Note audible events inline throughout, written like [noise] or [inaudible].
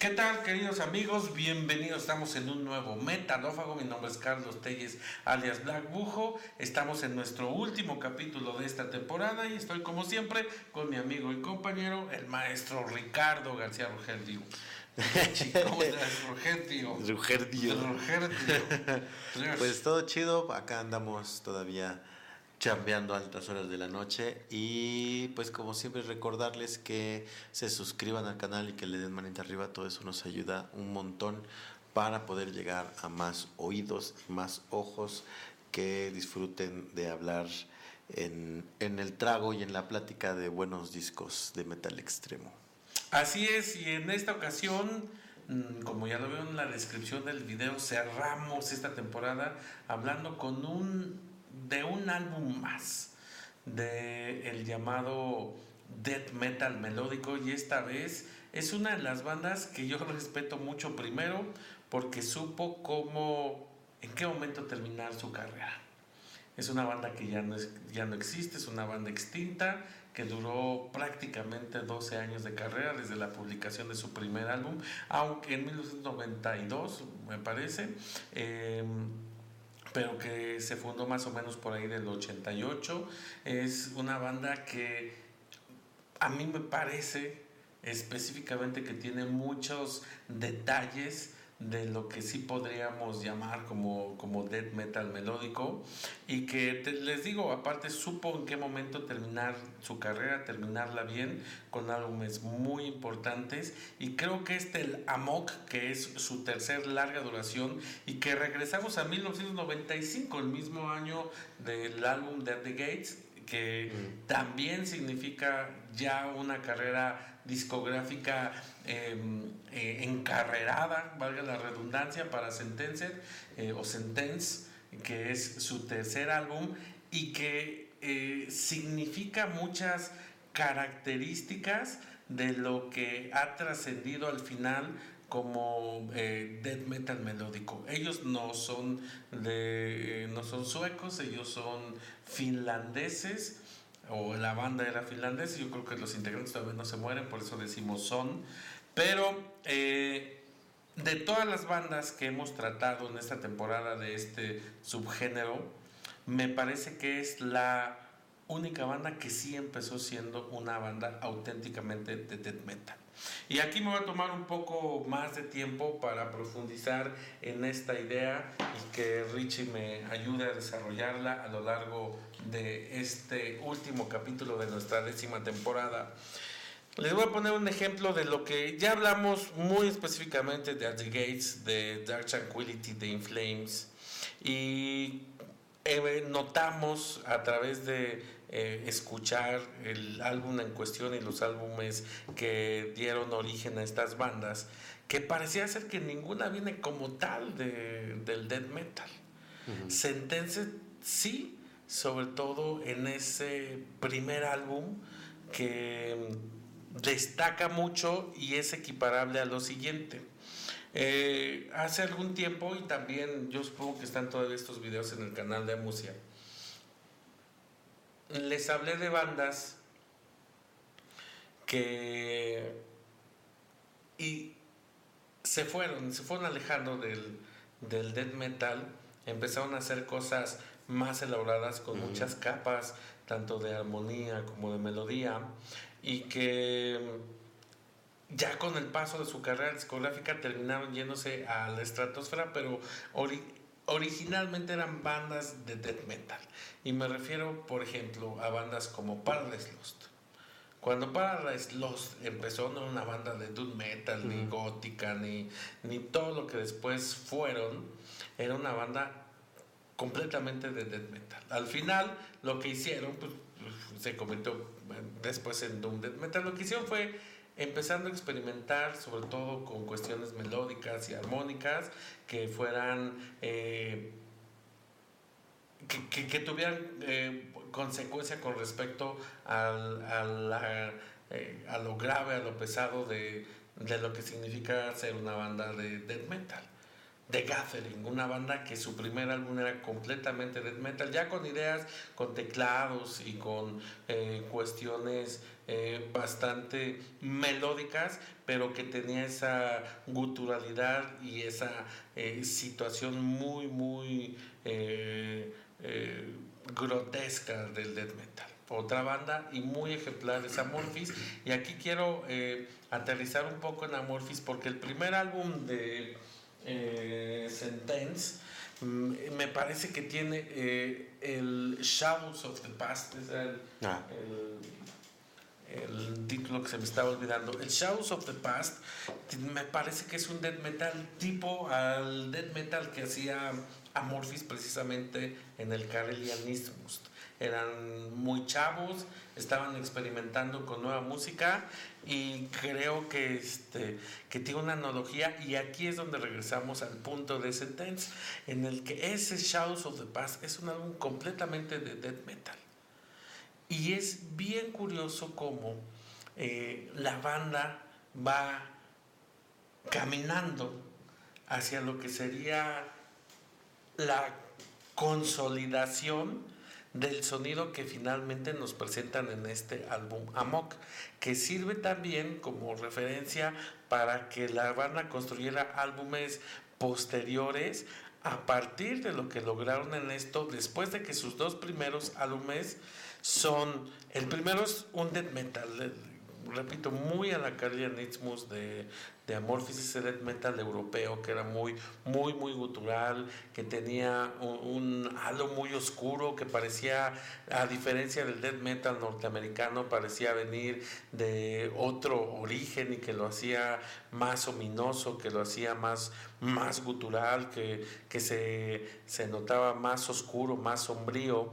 ¿Qué tal, queridos amigos? Bienvenidos. Estamos en un nuevo metalófago. Mi nombre es Carlos Telles, alias Black Bujo. Estamos en nuestro último capítulo de esta temporada y estoy, como siempre, con mi amigo y compañero, el maestro Ricardo García Rugerdio. ¿Cómo [laughs] estás, Rugerdio? Rugerdio. Rugerdio. [laughs] Pues todo chido. Acá andamos todavía chambeando a altas horas de la noche y pues como siempre recordarles que se suscriban al canal y que le den manita arriba, todo eso nos ayuda un montón para poder llegar a más oídos, más ojos que disfruten de hablar en, en el trago y en la plática de buenos discos de metal extremo. Así es, y en esta ocasión, mm, como ya lo veo en la descripción del video, cerramos esta temporada hablando con un de un álbum más de el llamado death metal melódico y esta vez es una de las bandas que yo [laughs] respeto mucho primero porque supo cómo en qué momento terminar su carrera. Es una banda que ya no, es, ya no existe, es una banda extinta que duró prácticamente 12 años de carrera desde la publicación de su primer álbum, aunque en 1992 me parece. Eh, pero que se fundó más o menos por ahí del 88. Es una banda que a mí me parece específicamente que tiene muchos detalles de lo que sí podríamos llamar como, como death metal melódico y que les digo, aparte supo en qué momento terminar su carrera, terminarla bien con álbumes muy importantes y creo que este el Amok, que es su tercer larga duración y que regresamos a 1995, el mismo año del álbum Dead the Gates, que mm. también significa ya una carrera discográfica em, eh, encarrerada, valga la redundancia, para Sentencer eh, o Sentence, que es su tercer álbum y que eh, significa muchas características de lo que ha trascendido al final como eh, death metal melódico. Ellos no son de no son suecos, ellos son finlandeses o la banda era finlandesa. Yo creo que los integrantes todavía no se mueren, por eso decimos son. Pero eh, de todas las bandas que hemos tratado en esta temporada de este subgénero, me parece que es la única banda que sí empezó siendo una banda auténticamente de death metal. Y aquí me voy a tomar un poco más de tiempo para profundizar en esta idea y que Richie me ayude a desarrollarla a lo largo de este último capítulo de nuestra décima temporada. Les voy a poner un ejemplo de lo que ya hablamos muy específicamente de At the Gates, de Dark Tranquility, de In Flames. Y eh, notamos a través de eh, escuchar el álbum en cuestión y los álbumes que dieron origen a estas bandas, que parecía ser que ninguna viene como tal de, del death metal. Sentence sí, sobre todo en ese primer álbum que destaca mucho y es equiparable a lo siguiente. Eh, hace algún tiempo, y también yo supongo que están todos estos videos en el canal de Amusia, les hablé de bandas que y se fueron, se fueron alejando del, del death metal, empezaron a hacer cosas más elaboradas con muchas capas, tanto de armonía como de melodía, y que ya con el paso de su carrera discográfica terminaron yéndose a la estratosfera, pero originalmente eran bandas de death metal. Y me refiero, por ejemplo, a bandas como Paradise Lost. Cuando Paradise Lost empezó, no era una banda de death metal, ni gótica, ni, ni todo lo que después fueron, era una banda completamente de death metal. Al final, lo que hicieron, pues, se convirtió después en Doom Death Metal. Lo que hicieron fue empezando a experimentar sobre todo con cuestiones melódicas y armónicas que fueran eh, que, tuvieran eh, consecuencia con respecto al, a, eh, a, lo grave, a lo pesado de, de, lo que significa ser una banda de death metal. The Gathering, una banda que su primer álbum era completamente death metal, ya con ideas, con teclados y con cuestiones eh, bastante melódicas, pero que tenía esa guturalidad y esa eh, situación muy, muy grotesca del death metal. Otra banda y muy ejemplar es Amorphis. Y aquí quiero aterrizar un poco en Amorphis porque el primer álbum de eh, Sentence, mm, me parece que tiene eh, el Shadows of the Past, es ah. el, el, título que se me estaba olvidando. El Shadows of the Past me parece que es un death metal tipo al death metal que hacía Amorphis precisamente en el Karelianismus eran muy chavos, estaban experimentando con nueva música y creo que, este, que tiene una analogía y aquí es donde regresamos al punto de Sentence en el que ese Shadows of the Past es un álbum completamente de death metal y es bien curioso cómo eh, la banda va caminando hacia lo que sería la consolidación del sonido que finalmente nos presentan en este álbum Amok, que sirve también como referencia para que la banda construyera álbumes posteriores a partir de lo que lograron en esto después de que sus dos primeros álbumes son el primero es un death metal repito, muy a la Carlia Nitzmus de, de Amorphis, ese death metal europeo que era muy, muy, muy gutural, que tenía un, halo muy oscuro, que parecía, a diferencia del death metal norteamericano, parecía venir de otro origen y que lo hacía más ominoso, que lo hacía más, más gutural, que, que se, se notaba más oscuro, más sombrío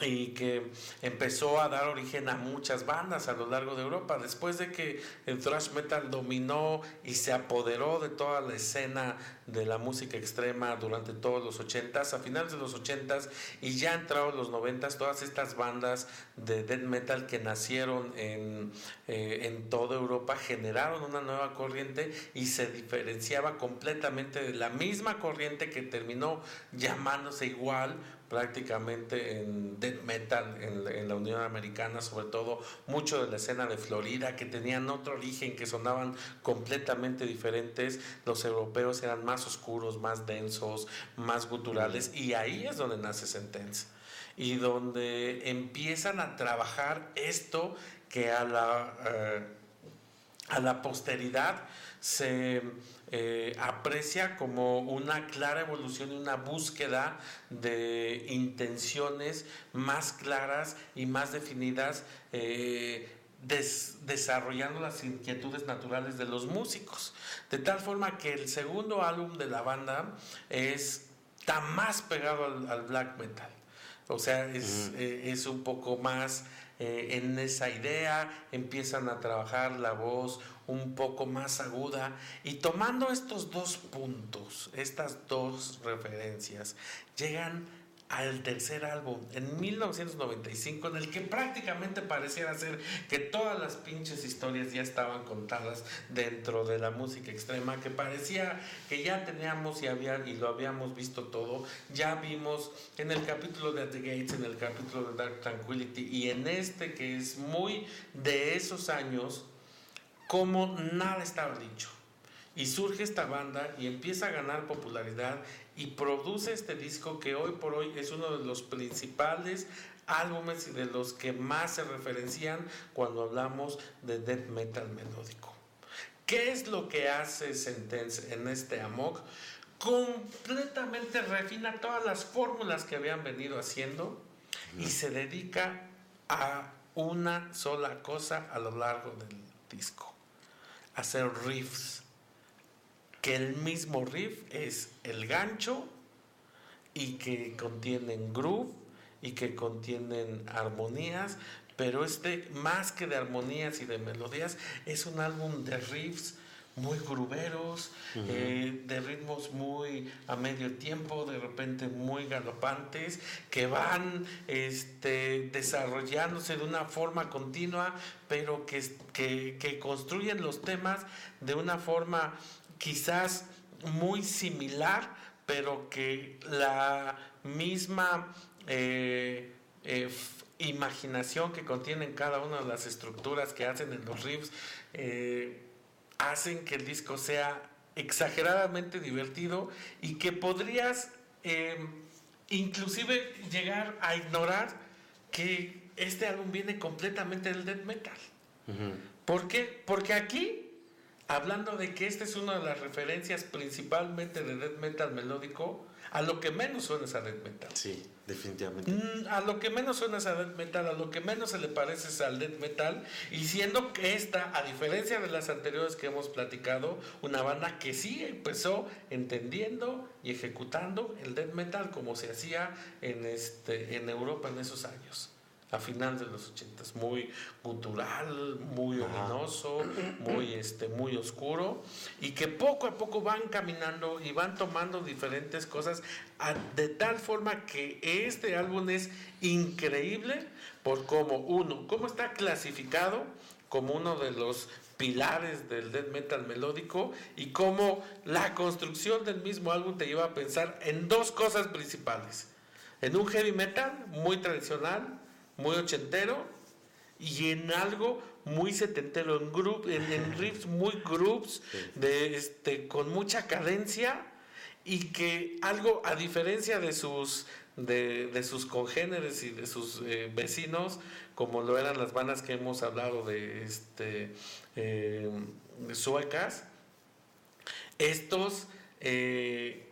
y que empezó a dar origen a muchas bandas a lo largo de Europa. Después de que el thrash metal dominó y se apoderó de toda la escena de la música extrema durante todos los 80s, a finales de los 80s y ya entrados los 90s, todas estas bandas de death metal que nacieron en, eh, en toda Europa generaron una nueva corriente y se diferenciaba completamente de la misma corriente que terminó llamándose igual prácticamente en death metal en, la Unión Americana, sobre todo mucho de la escena de Florida, que tenían otro origen, que sonaban completamente diferentes. Los europeos eran más oscuros, más densos, más guturales, y ahí es donde nace Sentence. Y donde empiezan a trabajar esto que a la, eh, a la posteridad se eh, aprecia como una clara evolución y una búsqueda de intenciones más claras y más definidas. Eh, desarrollando las inquietudes naturales de los músicos. De tal forma que el segundo álbum de la banda es, está más pegado al, black metal. O sea, es, eh, es un poco más en esa idea, empiezan a trabajar la voz un poco más aguda. Y tomando estos dos puntos, estas dos referencias, llegan al tercer álbum en 1995 en el que prácticamente pareciera ser que todas las pinches historias ya estaban contadas dentro de la música extrema que parecía que ya teníamos y lo habíamos visto todo ya vimos en el capítulo de The Gates en el capítulo de Dark Tranquility y en este que es muy de esos años como nada estaba dicho. Y surge esta banda y empieza a ganar popularidad y produce este disco que hoy por hoy es uno de los principales álbumes y de los que más se referencian cuando hablamos de death metal melódico. ¿Qué es lo que hace Sentence en este Amok? Completamente refina todas las fórmulas que habían venido haciendo y se dedica a una sola cosa a lo largo del disco hacer riffs, que el mismo riff es el gancho y que contienen groove y que contienen armonías, pero este más que de armonías y de melodías es un álbum de riffs muy gruberos, eh, de ritmos muy a medio tiempo, de repente muy galopantes, que van este, desarrollándose de una forma continua, pero que, que, que construyen los temas de una forma quizás muy similar, pero que la misma eh, eh, imaginación que contienen cada una de las estructuras que hacen en los riffs eh, hacen que el disco sea exageradamente divertido y que podrías inclusive llegar a ignorar que este álbum viene completamente del death metal. ¿Por qué? Porque aquí hablando de que esta es una de las referencias principalmente de death metal melódico, a lo que menos suena es a death metal. Sí, definitivamente. Mm, a lo que menos suena es a death metal, a lo que menos se le parece es al death metal, y siendo que esta, a diferencia de las anteriores que hemos platicado, una banda que sí empezó entendiendo y ejecutando el death metal como se hacía en, este, en Europa en esos años a finales de los ochentas, muy cultural, muy ominoso, muy este, muy oscuro, y que poco a poco van caminando y van tomando diferentes cosas de tal forma que este álbum es increíble por cómo uno, cómo está clasificado como uno de los pilares del death metal melódico y cómo la construcción del mismo álbum te lleva a pensar en dos cosas principales. En un heavy metal muy tradicional, muy ochentero y en algo muy setentero, en, group, en, [laughs] riffs muy groups, de, este, con mucha cadencia y que algo a diferencia de sus, de, sus congéneres y de sus eh, vecinos, como lo eran las bandas que hemos hablado de, este, eh, suecas, estos... Eh,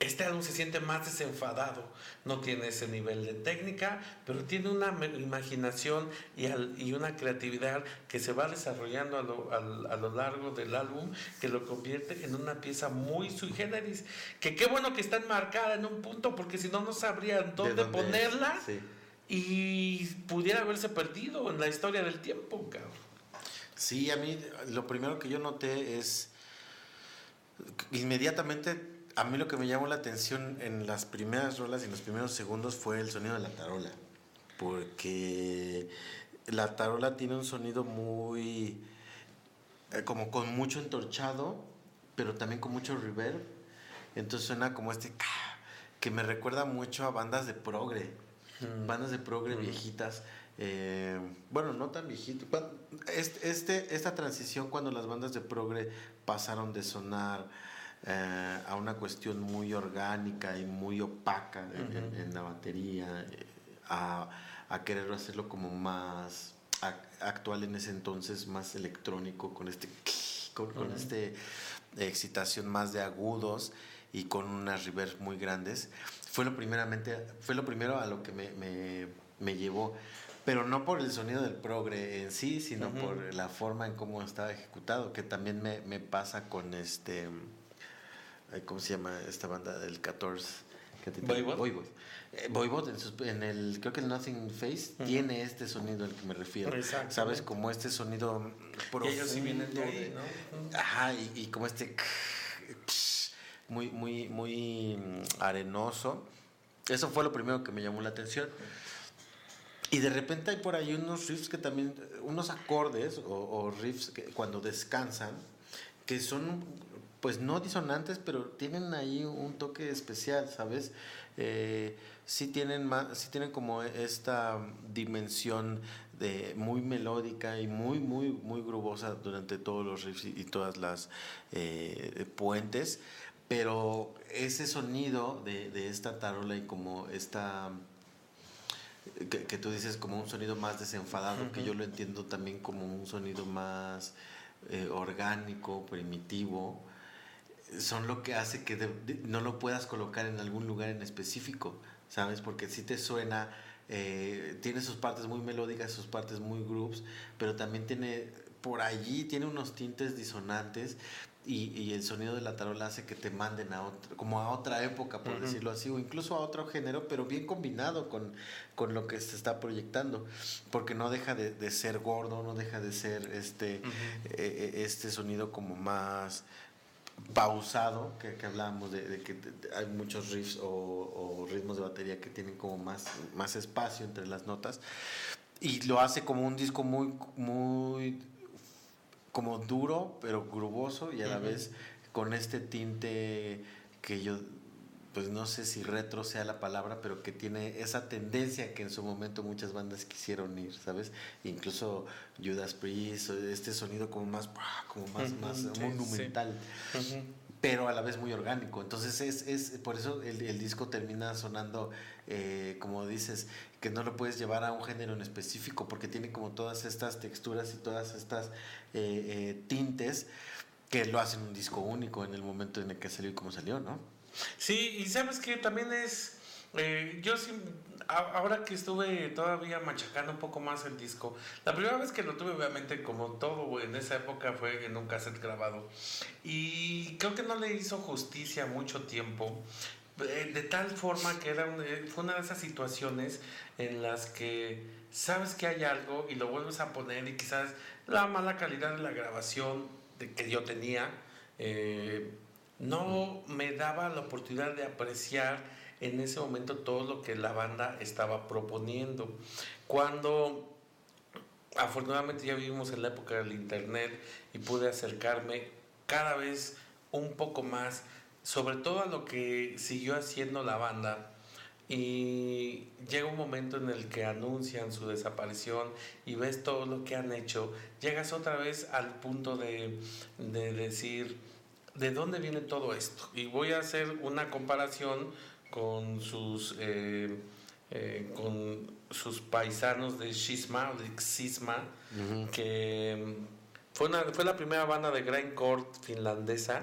este álbum se siente más desenfadado, no tiene ese nivel de técnica, pero tiene una imaginación y, una creatividad que se va desarrollando a lo, largo del álbum, que lo convierte en una pieza muy sui generis, que qué bueno que está enmarcada en un punto, porque si no, no sabrían dónde, ponerla. Y pudiera haberse perdido en la historia del tiempo, cabrón. Sí, a mí lo primero que yo noté es inmediatamente a mí lo que me llamó la atención en las primeras rolas y en los primeros segundos fue el sonido de la tarola. Porque la tarola tiene un sonido muy. Eh, como con mucho entorchado, pero también con mucho reverb. Entonces suena como este. que me recuerda mucho a bandas de progre. Mm. Bandas de progre mm. viejitas. Eh, bueno, no tan viejitas. Este, esta transición cuando las bandas de progre pasaron de sonar eh, a una cuestión muy orgánica y muy opaca en, la batería, eh, a, a, querer hacerlo como más actual en ese entonces, más electrónico, con este, con, este excitación más de agudos y con unas reverb muy grandes. Fue lo, primeramente, fue lo primero a lo que me, me, me llevó pero no por el sonido del progre en sí, sino por la forma en cómo estaba ejecutado, que también me, me pasa con este ¿Cómo se llama esta banda del 14? Voivod. Voivod. Eh, en, el, creo que el Nothing Face tiene este sonido al que me refiero. ¿Sabes? Como este sonido profundo. ellos sí vienen de ahí, ¿no? Ajá, y, como este [laughs] muy, muy, muy arenoso. Eso fue lo primero que me llamó la atención. Y de repente hay por ahí unos riffs que también, unos acordes o, o riffs que cuando descansan, que son pues no disonantes, pero tienen ahí un toque especial, ¿sabes? Eh, sí tienen más, sí tienen como esta dimensión de muy melódica y muy, muy, muy grubosa durante todos los riffs y, todas las eh, puentes, pero ese sonido de, esta tarola y como esta que, tú dices como un sonido más desenfadado, que yo lo entiendo también como un sonido más eh, orgánico, primitivo, son lo que hace que no lo puedas colocar en algún lugar en específico, ¿sabes? Porque si te suena, eh, tiene sus partes muy melódicas, sus partes muy groups, pero también tiene, por allí tiene unos tintes disonantes y, el sonido de la tarola hace que te manden a otro, como a otra época, por decirlo así, o incluso a otro género, pero bien combinado con, con lo que se está proyectando, porque no deja de, ser gordo, no deja de ser este, eh, eh, este sonido como más pausado, que, que hablábamos de, que hay muchos riffs o, ritmos de batería que tienen como más, más espacio entre las notas, y lo hace como un disco muy, muy como duro, pero gruboso y a la vez con este tinte que yo pues no sé si retro sea la palabra, pero que tiene esa tendencia que en su momento muchas bandas quisieron ir, ¿sabes? Incluso Judas Priest, este sonido como más, como más, más monumental. pero a la vez muy orgánico. Entonces es, es por eso el, el disco termina sonando, eh, como dices, que no lo puedes llevar a un género en específico, porque tiene como todas estas texturas y todas estas eh, eh, tintes que lo hacen un disco único en el momento en el que salió y como salió, ¿no? Sí, y sabes que también es, eh, yo sí, ahora que estuve todavía machacando un poco más el disco, la primera vez que lo tuve obviamente como todo en esa época fue en un cassette grabado y creo que no le hizo justicia mucho tiempo. Eh, de tal forma que era eh, fue una de esas situaciones en las que sabes que hay algo y lo vuelves a poner y quizás la mala calidad de la grabación de, que yo tenía eh, no me daba la oportunidad de apreciar en ese momento todo lo que la banda estaba proponiendo. Cuando afortunadamente ya vivimos en la época del internet y pude acercarme cada vez un poco más, sobre todo a lo que siguió haciendo la banda. Y llega un momento en el que anuncian su desaparición y ves todo lo que han hecho, llegas otra vez al punto de, de decir, de dónde viene todo esto. Y voy a hacer una comparación con sus, eh, eh, con sus paisanos de Shisma, de Xisma, que mm, fue, una, fue la primera banda de grindcore finlandesa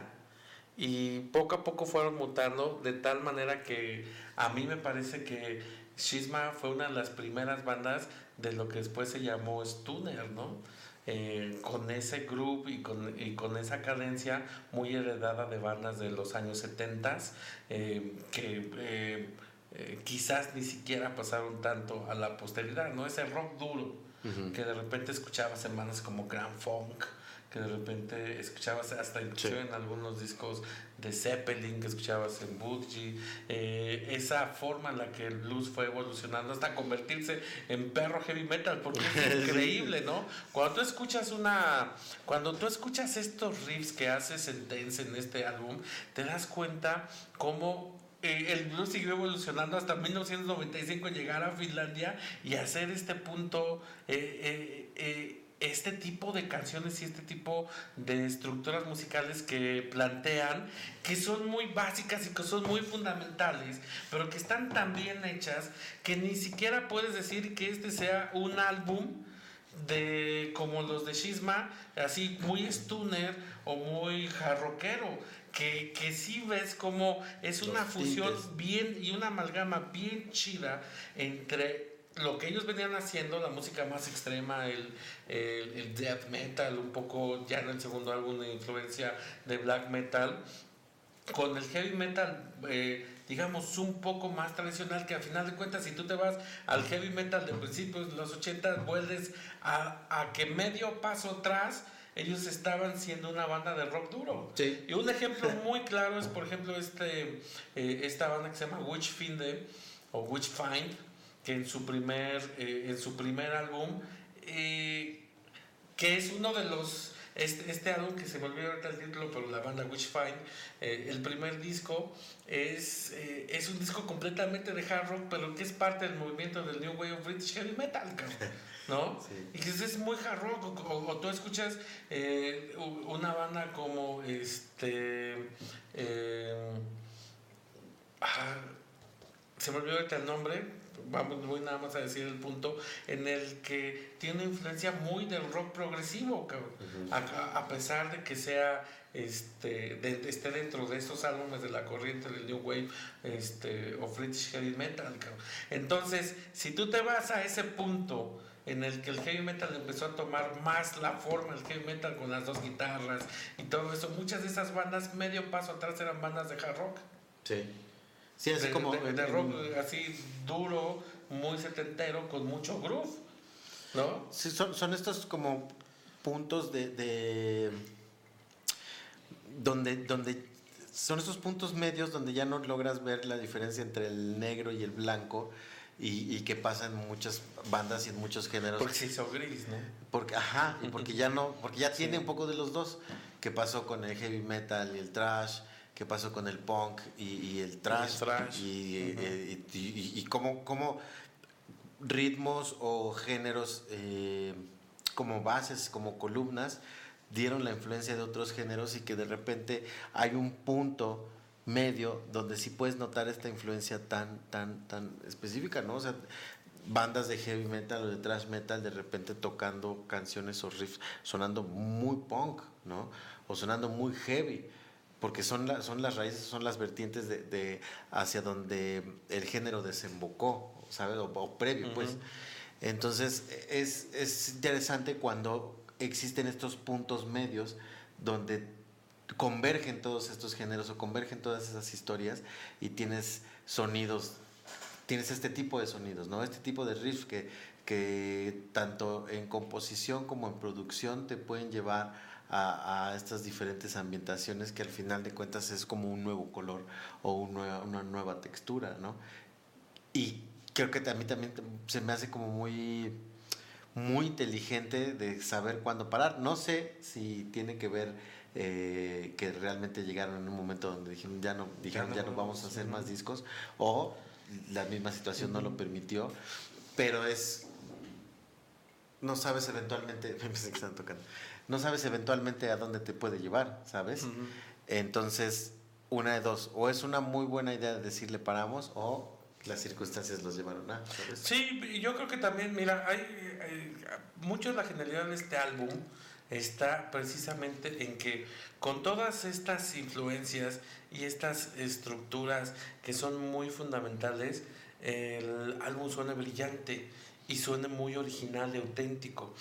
y poco a poco fueron mutando de tal manera que a mí me parece que Shisma fue una de las primeras bandas de lo que después se llamó Stunner, ¿no? Eh, con ese grupo y con, y con, esa cadencia muy heredada de bandas de los años 70 eh, que eh, quizás ni siquiera pasaron tanto a la posteridad, ¿no? Ese rock duro que de repente escuchaba semanas como Grand Funk, que de repente escuchabas hasta inclusive en algunos discos de Zeppelin que escuchabas en Budgie, eh, esa forma en la que el blues fue evolucionando hasta convertirse en perro heavy metal, porque es [laughs] increíble, ¿no? Cuando tú escuchas una, cuando tú escuchas estos riffs que hace Sentence en este álbum, te das cuenta cómo eh, el blues siguió evolucionando hasta 1995 llegar a Finlandia y hacer este punto eh, eh este tipo de canciones y este tipo de estructuras musicales que plantean, que son muy básicas y que son muy fundamentales, pero que están tan bien hechas que ni siquiera puedes decir que este sea un álbum de como los de Shisma, así muy stunner o muy jarroquero, que, que sí ves como es una fusión bien y una amalgama bien chida entre lo que ellos venían haciendo, la música más extrema, el, el, death metal, un poco ya en el segundo álbum de influencia de black metal, con el heavy metal, eh, digamos, un poco más tradicional, que al final de cuentas, si tú te vas al heavy metal de principios de los 80, vuelves a, a que medio paso atrás, ellos estaban siendo una banda de rock duro. Y un ejemplo [laughs] muy claro es, por ejemplo, este, eh, esta banda que se llama Witchfinder o Witchfind, que en su primer, eh, en su primer álbum, eh, que es uno de los, este, este, álbum que se volvió ahorita el título, pero la banda Witchfind, eh, el primer disco, es, es un disco completamente de hard rock, pero que es parte del movimiento del New Wave of British Heavy Metal, ¿no? [laughs] Y que es muy hard rock, o, tú escuchas una banda como este... Ah, se me olvidó ahorita el nombre, vamos, voy nada más a decir el punto, en el que tiene una influencia muy del rock progresivo, a, pesar de que sea este, esté dentro de estos álbumes de la corriente del New Wave este, o British Heavy Metal. Entonces, si tú te vas a ese punto en el que el heavy metal empezó a tomar más la forma del heavy metal con las dos guitarras y todo eso, muchas de esas bandas medio paso atrás eran bandas de hard rock. Sí. Sí, así como. De, rock así duro, muy setentero, con mucho groove, ¿no? Sí, son, son estos como puntos de. de donde, donde son estos puntos medios donde ya no logras ver la diferencia entre el negro y el blanco y, que pasa en muchas bandas y en muchos géneros. Porque se hizo gris, ¿no? Porque, ajá, y porque ya no, porque ya [laughs] tiene un poco de los dos. ¿Qué pasó con el heavy metal y el trash? ¿Qué pasó con el punk y, el trash? Y, eh, y, cómo, cómo, ritmos o géneros eh, como bases, como columnas, dieron la influencia de otros géneros y que de repente hay un punto medio donde sí puedes notar esta influencia tan, tan, tan específica, ¿no? O sea, bandas de heavy metal o de thrash metal de repente tocando canciones o riffs sonando muy punk, ¿no? O sonando muy heavy, porque son, son las raíces, son las vertientes de, hacia donde el género desembocó, ¿sabes? O, previo, pues. Entonces, es, es interesante cuando existen estos puntos medios donde convergen todos estos géneros o convergen todas esas historias y tienes sonidos, tienes este tipo de sonidos, ¿no? Este tipo de riffs que, que tanto en composición como en producción te pueden llevar a, estas diferentes ambientaciones que al final de cuentas es como un nuevo color o una nueva textura, ¿no? Y creo que a mí también se me hace como muy muy inteligente de saber cuándo parar. No sé si tiene que ver eh, que realmente llegaron en un momento donde dijeron ya no, dijeron ya no vamos a hacer más discos o la misma situación no lo permitió, pero es no sabes eventualmente, [laughs] tocando, no sabes eventualmente a dónde te puede llevar, ¿sabes? Entonces, una de dos, o es una muy buena idea de decirle paramos o las circunstancias los llevaron a. ¿sabes? Sí, yo creo que también, mira, hay, hay, mucho de la genialidad de este álbum está precisamente en que con todas estas influencias y estas estructuras que son muy fundamentales, el álbum suena brillante y suena muy original y auténtico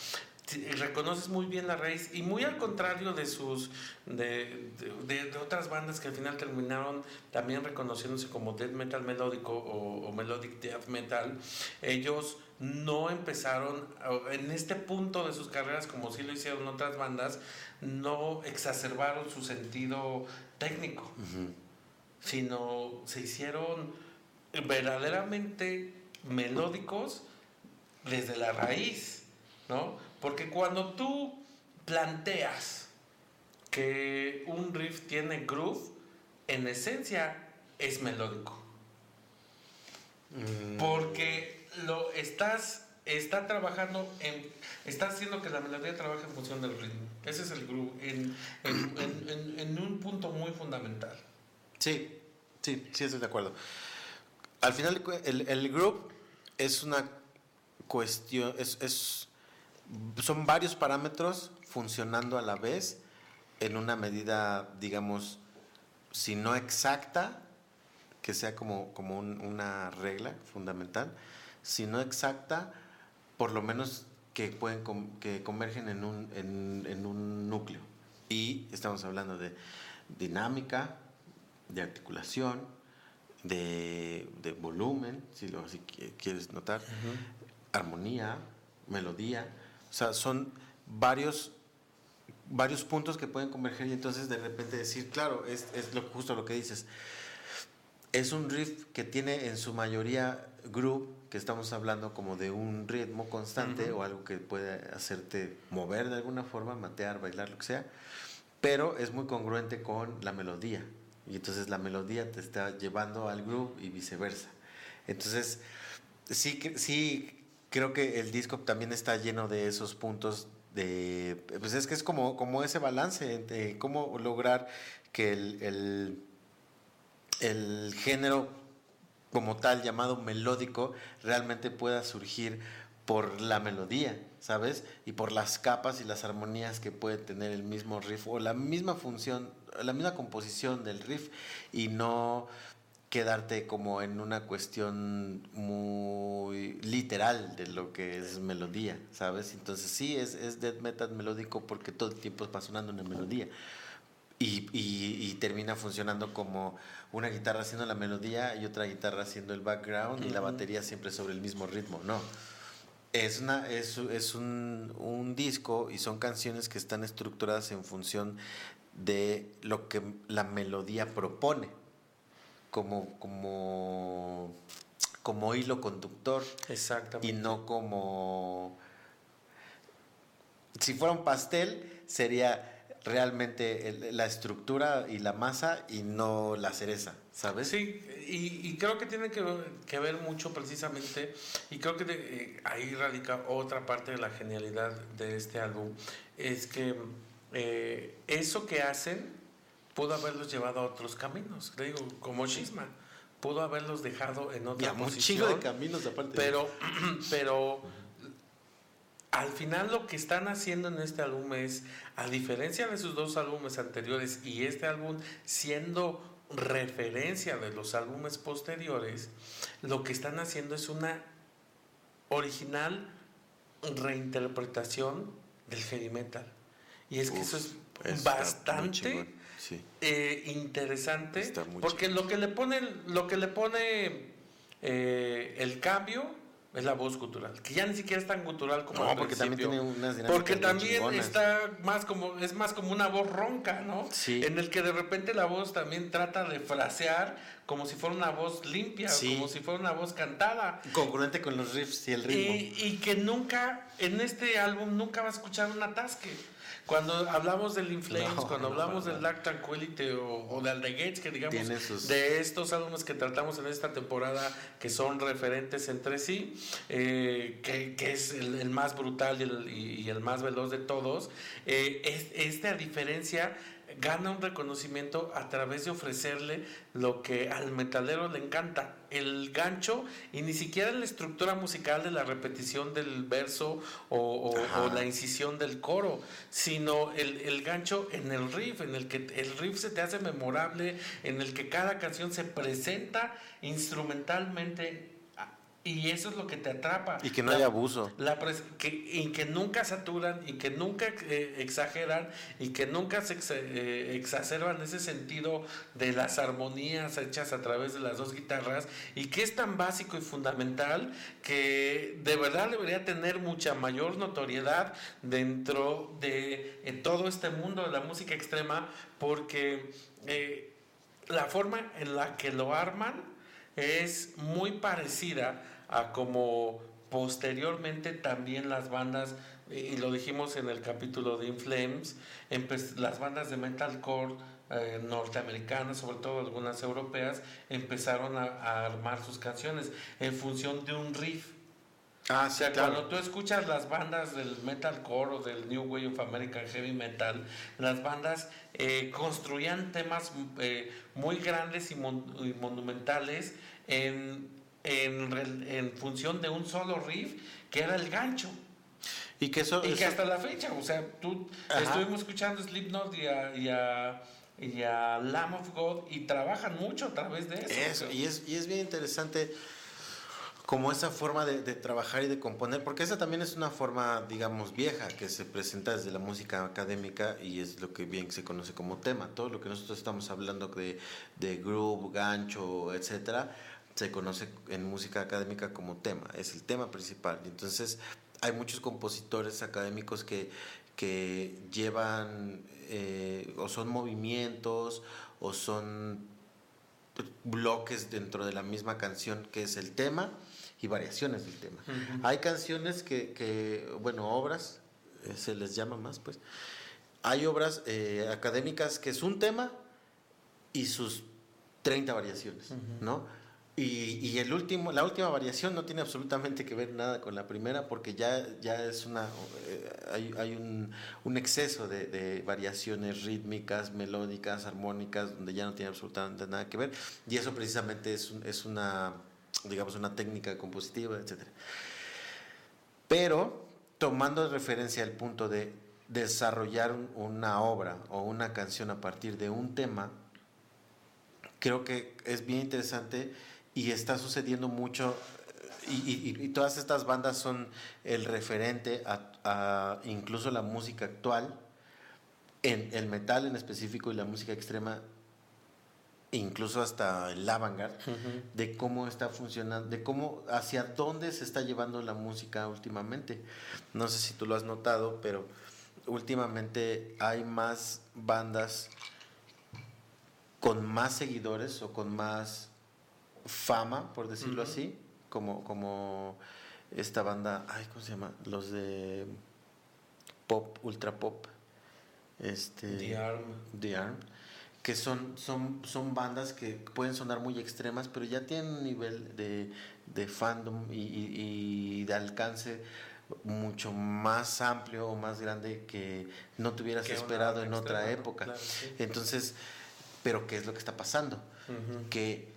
reconoces muy bien la raíz y muy al contrario de sus de, de, otras bandas que al final terminaron también reconociéndose como death metal melódico o, melodic death metal ellos no empezaron en este punto de sus carreras como sí lo hicieron otras bandas no exacerbaron su sentido técnico sino se hicieron verdaderamente melódicos desde la raíz ¿no? Porque cuando tú planteas que un riff tiene groove, en esencia es melódico. Mm. Porque lo estás está trabajando en está haciendo que la melodía trabaje en función del ritmo. Ese es el groove en, en, un punto muy fundamental. Sí, sí, sí estoy de acuerdo. Al final el, el groove es una cuestión, es, es son varios parámetros funcionando a la vez en una medida, digamos, si no exacta, que sea como, como una regla fundamental, si no exacta, por lo menos que pueden que convergen en un, en, un núcleo. Y estamos hablando de dinámica, de articulación, de, volumen, si lo si quieres notar, armonía, melodía. O sea, son varios, varios puntos que pueden converger y entonces de repente decir, claro, es, es lo, justo lo que dices. Es un riff que tiene en su mayoría groove, que estamos hablando como de un ritmo constante o algo que puede hacerte mover de alguna forma, matear, bailar, lo que sea, pero es muy congruente con la melodía. Y entonces la melodía te está llevando al groove y viceversa. Entonces, sí, sí creo que el disco también está lleno de esos puntos de pues es que es como, como ese balance de cómo lograr que el, el, género como tal llamado melódico realmente pueda surgir por la melodía, ¿sabes? Y por las capas y las armonías que puede tener el mismo riff o la misma función, la misma composición del riff y no quedarte como en una cuestión muy literal de lo que es melodía, ¿sabes? Entonces sí, es, es death metal melódico porque todo el tiempo va sonando una melodía. Y, y, termina funcionando como una guitarra haciendo la melodía y otra guitarra haciendo el background y la batería siempre sobre el mismo ritmo, no. Es, una, es, es un, un disco y son canciones que están estructuradas en función de lo que la melodía propone como, como como hilo conductor Exactamente. y no como si fuera un pastel sería realmente el- la estructura y la masa y no la cereza, ¿sabes? Sí, y, y creo que tiene que, que ver mucho precisamente, y creo que de- eh, ahí radica otra parte de la genialidad de este álbum, es que eh, eso que hacen pudo haberlos llevado a otros caminos, le digo, como Shisma, pudo haberlos dejado en Y otra un posición. chingo de caminos aparte. Pero, [clears throat] pero al final lo que están haciendo en este álbum es, a diferencia de sus dos álbumes anteriores y este álbum siendo referencia de los álbumes posteriores, lo que están haciendo es una original reinterpretación del heavy metal. Y es que eso es bastante sí. eh, interesante Está muy porque lo que le pone lo que le pone eh, el cambio es la voz gutural que ya ni siquiera es tan gutural como No, al porque también tiene unas dinámicas porque también chingonas. está más como es más como una voz ronca no Sí. en el que de repente la voz también trata de frasear como si fuera una voz limpia Sí. como si fuera una voz cantada Congruente con los riffs y el ritmo. y, y que nunca, en este álbum, nunca va a escuchar un atasque. Cuando hablamos del Inflames, No, cuando no, hablamos para del Lack Tranquility o, o del The Gates, que digamos, sus- de estos álbumes que tratamos en esta temporada, que son referentes entre sí, eh, que, que es el, el más brutal y el, y- el más veloz de todos, eh, es, este, a diferencia, gana un reconocimiento a través de ofrecerle lo que al metalero le encanta, el gancho y ni siquiera la estructura musical de la repetición del verso o, o- Ajá. o la incisión del coro, sino el, el gancho en el riff, en el que el riff se te hace memorable, en el que cada canción se presenta instrumentalmente y eso es lo que te atrapa. Y que no La- haya abuso. la pres- que, y que nunca saturan y que nunca eh, exageran y que nunca se exa- eh, exacerban ese sentido de las armonías hechas a través de las dos guitarras y que es tan básico y fundamental que de verdad debería tener mucha mayor notoriedad dentro de todo este mundo de la música extrema porque eh, la forma en la que lo arman es muy parecida a como posteriormente también las bandas, y lo dijimos en el capítulo de Inflames, empe- las bandas de metalcore eh, norteamericanas, sobre todo algunas europeas, empezaron a, a armar sus canciones en función de un riff. Ah, O sea, cuando tú escuchas las bandas del metalcore o del New Way of American Heavy Metal, las bandas eh, construían temas eh, muy grandes y, mon- y monumentales en, en, en función de un solo riff, que era el gancho. Y que eso, Y que eso- hasta la fecha, o sea, tú Ajá. estuvimos escuchando Slipknot y a, y, a, y a Lamb of God y trabajan mucho a través de eso. Eso, y es, y es bien interesante como esa forma de, de trabajar y de componer, porque esa también es una forma, digamos, vieja, que se presenta desde la música académica y es lo que bien se conoce como tema. Todo lo que nosotros estamos hablando de, de groove, gancho, etcétera, se conoce en música académica como tema, es el tema principal. Entonces, hay muchos compositores académicos que, que llevan eh, o son movimientos o son bloques dentro de la misma canción que es el tema y variaciones del tema. Hay canciones que, que, bueno, obras, eh, se les llama más, pues. Hay obras eh, académicas que es un tema y sus 30 variaciones. ¿no? Y, y el último, la última variación no tiene absolutamente que ver nada con la primera porque ya, ya es una, eh, hay, hay un, un exceso de, de variaciones rítmicas, melódicas, armónicas, donde ya no tiene absolutamente nada que ver. Y eso precisamente es, un- es una, digamos, una técnica compositiva, etc. Pero tomando de referencia el punto de desarrollar un- una obra o una canción a partir de un tema, creo que es bien interesante y está sucediendo mucho y, y- y todas estas bandas son el referente a, a incluso la música actual, en el metal en específico y la música extrema, incluso hasta el avant-garde, de cómo está funcionando, de cómo, hacia dónde se está llevando la música últimamente. No sé si tú lo has notado, pero últimamente hay más bandas con más seguidores o con más fama, por decirlo así, como, como esta banda, ay, ¿cómo se llama? Los de pop, ultra pop. Este, The Arm. The Arm, que son, son, son bandas que pueden sonar muy extremas, pero ya tienen un nivel de, de fandom y, y- y de alcance mucho más amplio o más grande que no te hubieras Que esperado en otra época. Claro, sí. Entonces, pero ¿qué es lo que está pasando? Que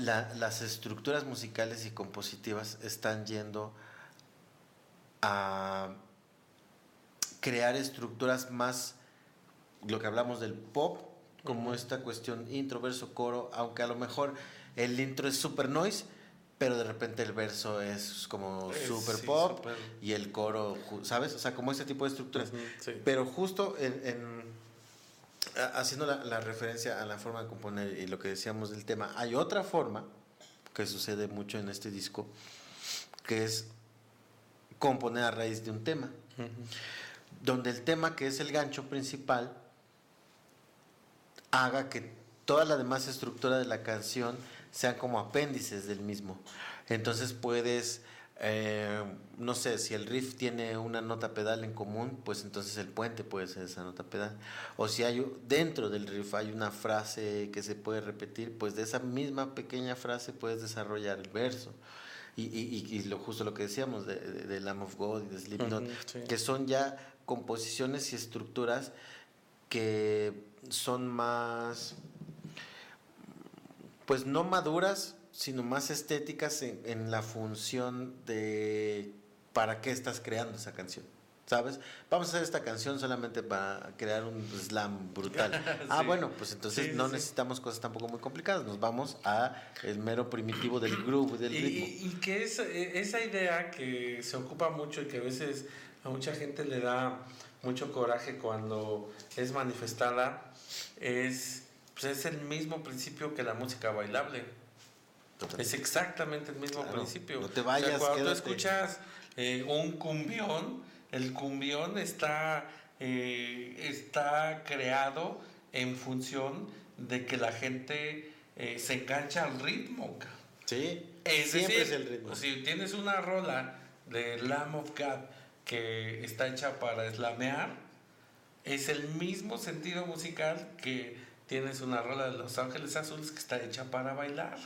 la- las estructuras musicales y compositivas están yendo a crear estructuras más, lo que hablamos del pop, como esta cuestión intro, verso, coro, aunque a lo mejor el intro es super noise, pero de repente el verso es como Es, super sí, pop y el coro, ¿sabes? O sea, como ese tipo de estructuras. Sí. Pero justo en, haciendo la, la referencia a la forma de componer y lo que decíamos del tema, hay otra forma que sucede mucho en este disco, que es componer a raíz de un tema, donde el tema que es el gancho principal haga que toda la demás estructura de la canción sean como apéndices del mismo. Entonces puedes, eh, no sé, si el riff tiene una nota pedal en común, pues entonces el puente puede ser esa nota pedal. O si hay dentro del riff hay una frase que se puede repetir, pues de esa misma pequeña frase puedes desarrollar el verso. Y, y, y- lo justo lo que decíamos de, de, de Lamb of God y de Slipknot, Ujú, sí. que son ya composiciones y estructuras que son más, pues no maduras, sino más estéticas en, en la función de para qué estás creando esa canción. ¿Sabes? Vamos a hacer esta canción solamente para crear un slam brutal. [laughs] Ah, bueno, pues entonces Sí, no sí. necesitamos cosas tampoco muy complicadas. Nos vamos a el mero primitivo del groove, del Y, ritmo. y que es, eh, esa idea que se ocupa mucho y que a veces a mucha gente le da mucho coraje cuando es manifestada, es, pues es el mismo principio que la música bailable. Es exactamente el mismo Claro, principio. no te O sea, vayas, cuando tú escuchas eh, un cumbión, el cumbión está, eh, está creado en función de que la gente eh, se engancha al ritmo. Sí, Es siempre decir, es el ritmo. si tienes una rola de Lamb of God que está hecha para slamear, es el mismo sentido musical que tienes una rola de Los Ángeles Azules que está hecha para bailar.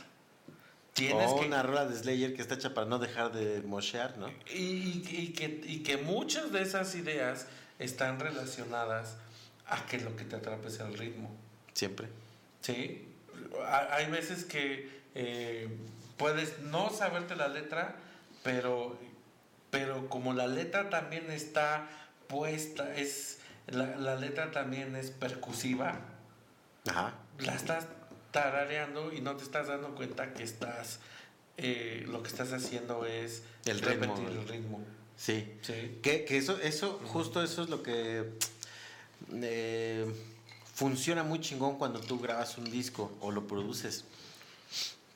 Tienes o que una rola de Slayer que está hecha para no dejar de moshear, ¿no? y, y- y que, y que muchas de esas ideas están relacionadas a que lo que te atrapa es el ritmo. Siempre. ¿sí? Ha- Hay veces que eh, puedes no saberte la letra, pero, pero como la letra también está puesta, es la, la letra también es percusiva, Ajá. la estás tarareando y no te estás dando cuenta que estás, eh, lo que estás haciendo es El ritmo. repetir el ritmo. Sí. Sí. Que, que eso, eso, justo eso es lo que eh, funciona muy chingón cuando tú grabas un disco o lo produces.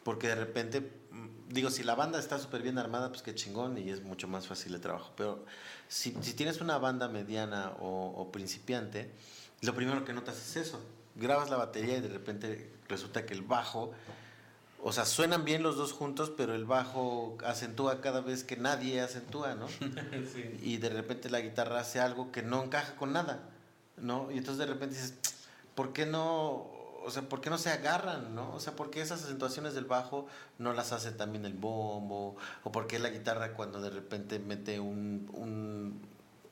Porque de repente, mm, digo, si la banda está súper bien armada, pues qué chingón y es mucho más fácil el trabajo. Pero si, si tienes una banda mediana o, o principiante, lo primero que notas es eso. Grabas la batería y de repente resulta que el bajo, o sea, suenan bien los dos juntos, pero el bajo acentúa cada vez que nadie acentúa, ¿no? [laughs] Sí. y de repente la guitarra hace algo que no encaja con nada, ¿no? Y entonces de repente dices, ¿por qué no, o sea, por qué no se agarran, ¿no? O sea, ¿por qué esas acentuaciones del bajo no las hace también el bombo? ¿O por qué la guitarra cuando de repente mete un, un,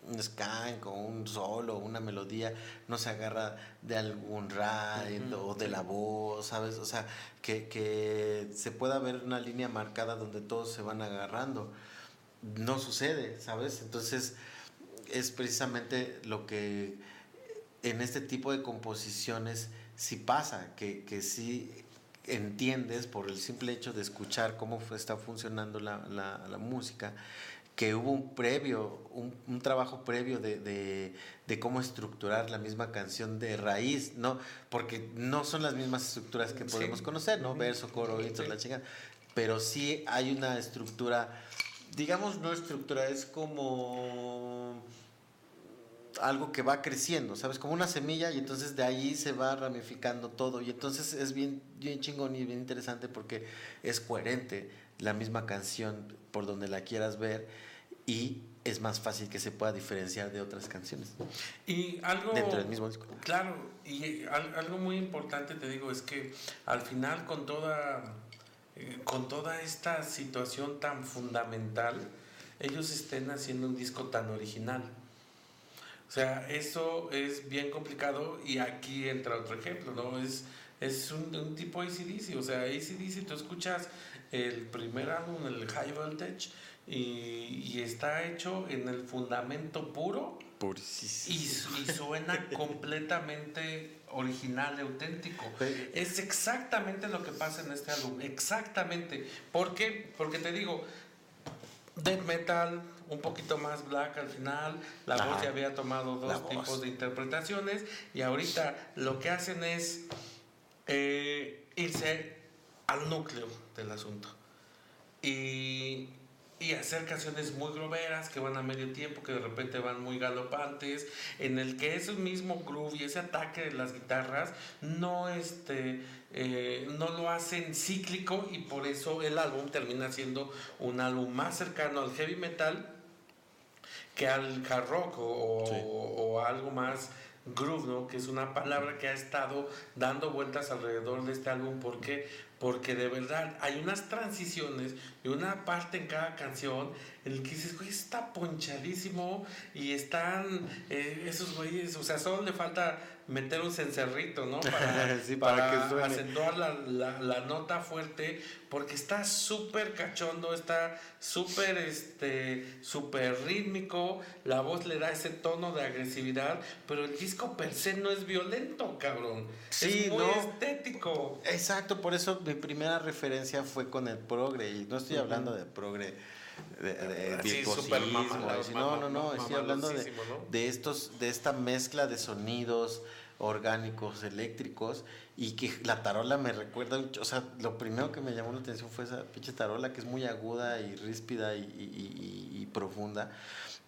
un skank o un solo, una melodía, no se agarra de algún ride o de la voz, ¿sabes? O sea, que, que se pueda ver una línea marcada donde todos se van agarrando no sucede, ¿sabes? Entonces es precisamente lo que en este tipo de composiciones sí pasa, que, que sí entiendes por el simple hecho de escuchar cómo está funcionando la, la- la música, que hubo un previo, un, un trabajo previo de, de- de cómo estructurar la misma canción de raíz, ¿no? Porque no son las mismas estructuras que Sí. podemos conocer, ¿no? Verso, coro, intro, Sí. la chingada. Pero sí hay una estructura digamos no estructura, es como algo que va creciendo, ¿sabes? Como una semilla y entonces de ahí se va ramificando todo y entonces es bien, bien chingón y bien interesante porque es coherente la misma canción por donde la quieras ver y es más fácil que se pueda diferenciar de otras canciones. Y algo... Dentro del mismo disco. Claro, y algo muy importante te digo es que al final con toda, eh, con toda esta situación tan fundamental, ellos estén haciendo un disco tan original. O sea, eso es bien complicado y aquí entra otro ejemplo, ¿no? Es, es un, un tipo ACDC, o sea, ACDC, tú escuchas el primer álbum, el High Voltage, y, y está hecho en el fundamento puro y, y, suena [laughs] completamente original, auténtico. Es exactamente lo que pasa en este álbum, exactamente. ¿Por qué? Porque te digo, death metal, un poquito más black al final, la voz ya había tomado dos tipos de interpretaciones y ahorita lo que hacen es eh, irse al núcleo del asunto. Y y hacer canciones muy groveras que van a medio tiempo, que de repente van muy galopantes, en el que ese mismo groove y ese ataque de las guitarras no, este, eh, no lo hacen cíclico y por eso el álbum termina siendo un álbum más cercano al heavy metal que al hard rock o, o algo más groove, ¿no? que es una palabra que ha estado dando vueltas alrededor de este álbum porque porque de verdad hay unas transiciones y una parte en cada canción el que dices, güey, está ponchadísimo y están eh, esos güeyes, o sea, solo le falta meter un cencerrito, ¿no? [laughs] Para, para, acentuar la, la, nota fuerte, porque está súper cachondo, está súper, este, súper rítmico, la voz le da ese tono de agresividad, pero el disco per se no es violento, cabrón. Sí, es muy estético. Exacto, por eso mi primera referencia fue con el progre, y no estoy hablando de progre de, de no, no, no, estoy hablando de, de, estos, de esta mezcla de sonidos orgánicos, eléctricos, y que la tarola me recuerda, o sea, lo primero que me llamó la atención fue esa pinche tarola que es muy aguda y ríspida y, y, y profunda.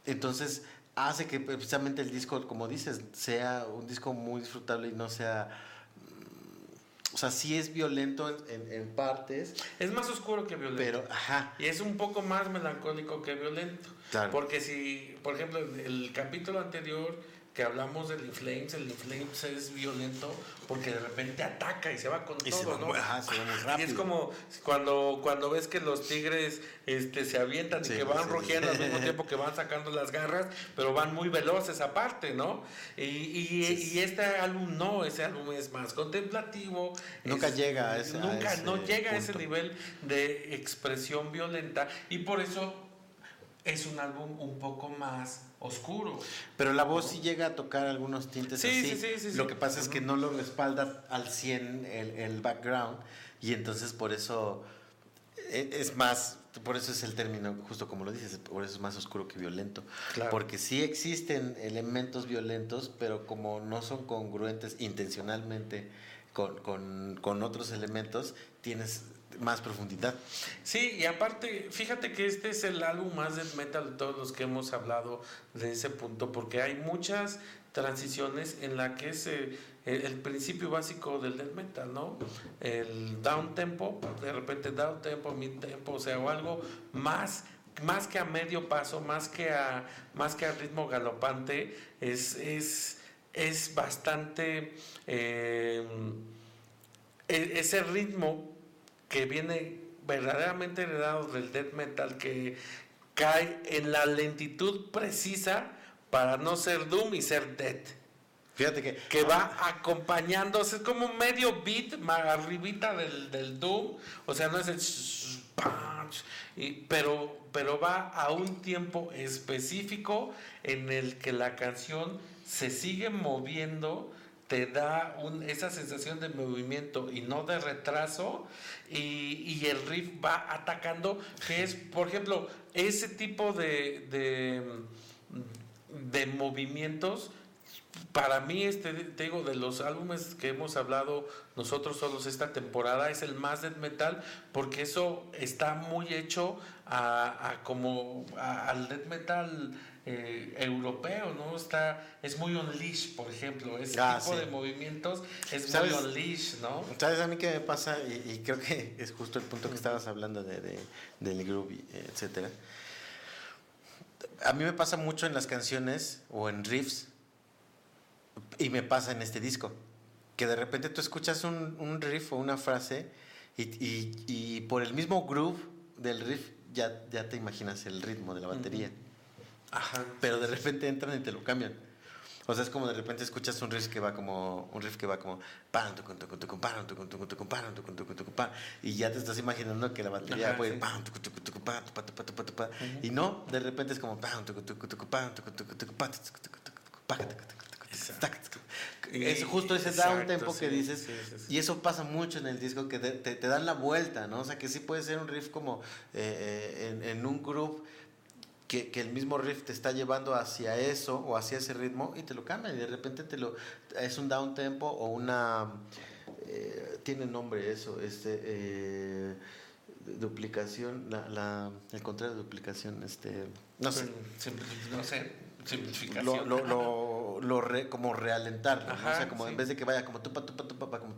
Entonces, hace que precisamente el disco, como dices, sea un disco muy disfrutable y no sea o sea, sí es violento en, en, partes. Es más oscuro que violento. Pero, ajá. Y es un poco más melancólico que violento. Claro. Porque si, por ejemplo, el capítulo anterior que hablamos del Inflames, el Inflames es violento porque de repente ataca y se va con todo, ¿no? Ajá, se va muy rápido. Y es como cuando, cuando ves que los tigres este, se avientan y que van rugiendo al mismo [laughs] tiempo que van sacando las garras, pero van muy veloces aparte, ¿no? Y, y, y este álbum no, ese álbum es más contemplativo. Nunca llega a ese Nunca, no llega a ese nivel de expresión violenta y por eso es un álbum un poco más oscuro. Pero la voz sí llega a tocar algunos tintes así. Sí, sí, lo que pasa es que no lo respalda al 100 el, el background y entonces por eso e, es más, por eso es el término, justo como lo dices, por eso es más oscuro que violento. Porque sí existen elementos violentos, pero como no son congruentes intencionalmente con, con, con otros elementos, tienes más profundidad. Sí, y aparte, fíjate que este es el álbum más death metal de todos los que hemos hablado de ese punto, porque hay muchas transiciones en la que es eh, el, principio básico del death metal, ¿no? El down tempo, de repente down tempo, mid tempo, o sea, o algo más más que a medio paso, más que a más que ritmo galopante, es, es, es bastante eh, e, ese ritmo que viene verdaderamente heredado del death metal que cae en la lentitud precisa para no ser doom y ser death. Fíjate que... Que va acompañándose, es como medio beat más arribita del, del doom, o sea, no es el... Y, pero, pero va a un tiempo específico en el que la canción se sigue moviendo te da un, esa sensación de movimiento y no de retraso y, el riff va atacando, que es, por ejemplo, ese tipo de, de, de movimientos para mí, este, te digo, de los álbumes que hemos hablado nosotros solos esta temporada, es el más death metal, porque eso está muy hecho a, como al death metal eh, europeo, ¿no? Está, es muy unleash, por ejemplo, ese ah, tipo de movimientos es muy unleash, ¿no? ¿Sabes a mí qué me pasa? Y, creo que [laughs] es justo el punto que estabas hablando de, de del groove, etcétera. A mí me pasa mucho en las canciones o en riffs, y me pasa en este disco, que de repente tú escuchas un, un riff o una frase y, y, y, por el mismo groove del riff ya, ya te imaginas el ritmo de la batería. Ajá. Pero de repente entran y te lo cambian. O sea, es como de repente escuchas un riff que va como un riff que va como y ya te estás imaginando que la batería puede y no, de repente es como es justo ese down tempo que dices y eso pasa mucho en el disco que te, te, dan la vuelta, ¿no? O sea, que sí puede ser un riff como eh, en, en un groove que, que, el mismo riff te está llevando hacia eso o hacia ese ritmo y te lo cambia y de repente te lo es un down tempo o una eh, tiene nombre eso este eh, duplicación la, la, el contrario de duplicación este no sé. No sé simplificación. lo, lo, lo, lo re, como realentar o sea como en vez de que vaya como tupa tupa tupa como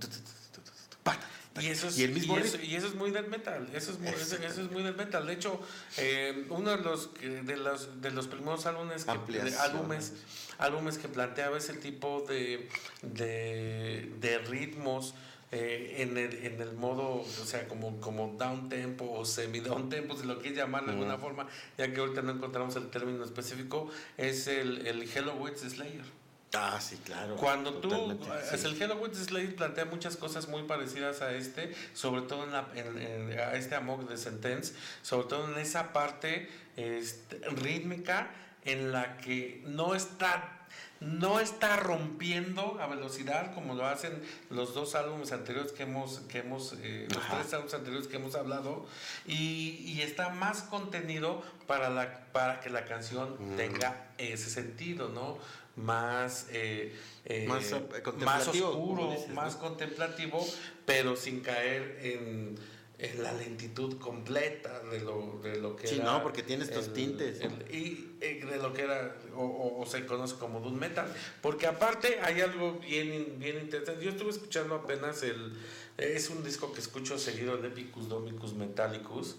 y eso es, y el mismo y eso, y eso, es muy del metal, eso es muy, eso, es muy del metal. De hecho, eh, uno de los, de los, de los primeros álbumes que, de álbumes, álbumes que planteaba ese tipo de, de, de ritmos eh, en, el, en el modo, o sea, como, como down tempo o semi down tempo, si lo quieres llamar de alguna forma, ya que ahorita no encontramos el término específico, es el, el Hello Witch Slayer. Ah, sí, claro. Cuando tú, es el Hello With Slade plantea muchas cosas muy parecidas a este, sobre todo en, la, en, a este Amok de Sentence, sobre todo en esa parte este, rítmica en la que no está no está rompiendo a velocidad como lo hacen los dos álbumes anteriores que hemos, que hemos eh, los tres álbumes anteriores que hemos hablado y, y, está más contenido para, la, para que la canción mm. tenga ese sentido, ¿no? Más, eh, eh, más, oscuro, más contemplativo, pero sin caer en, en, la lentitud completa de lo, de lo que sí, no, porque tiene estos tintes. y eh, de lo que era, o, se conoce como Doom Metal. Porque aparte hay algo bien, bien interesante. Yo estuve escuchando apenas el... Es un disco que escucho seguido, el Epicus Domicus Metallicus,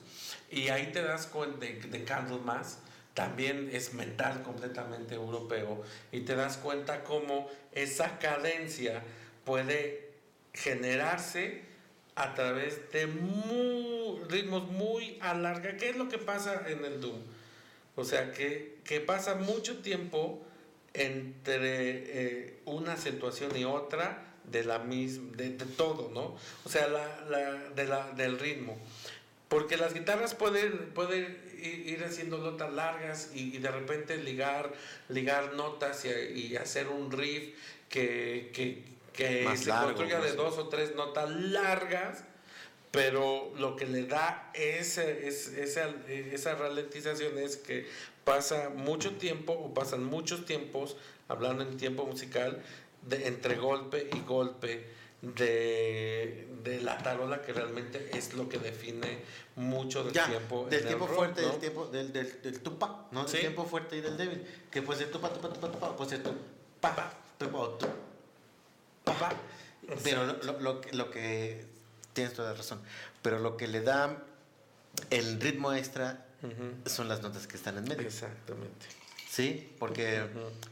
y ahí te das cuenta de, de Candlemas también es mental completamente europeo y te das cuenta cómo esa cadencia puede generarse a través de ritmos muy a larga. ¿Qué es lo que pasa en el Doom? O sea, que, que pasa mucho tiempo entre eh, una situación y otra de la misma, de, todo, ¿no? O sea, la, la, del ritmo. Porque las guitarras pueden, pueden ir haciendo notas largas y, de repente ligar, ligar notas y, hacer un riff que, que, se construya de dos o tres notas largas, pero lo que le da ese, esa, esa ralentización es que pasa mucho tiempo o pasan muchos tiempos, hablando en tiempo musical, de entre golpe y golpe de, de, la tarola que realmente es lo que define mucho del tiempo del tiempo fuerte del tiempo del, del, del tupa no del tiempo fuerte y del débil que puede ser tupa tupa tupa tupa puede ser tupa tupa tupa pero lo, lo, lo, que tienes toda la razón pero lo que le da el ritmo extra son las notas que están en medio. Exactamente. Sí porque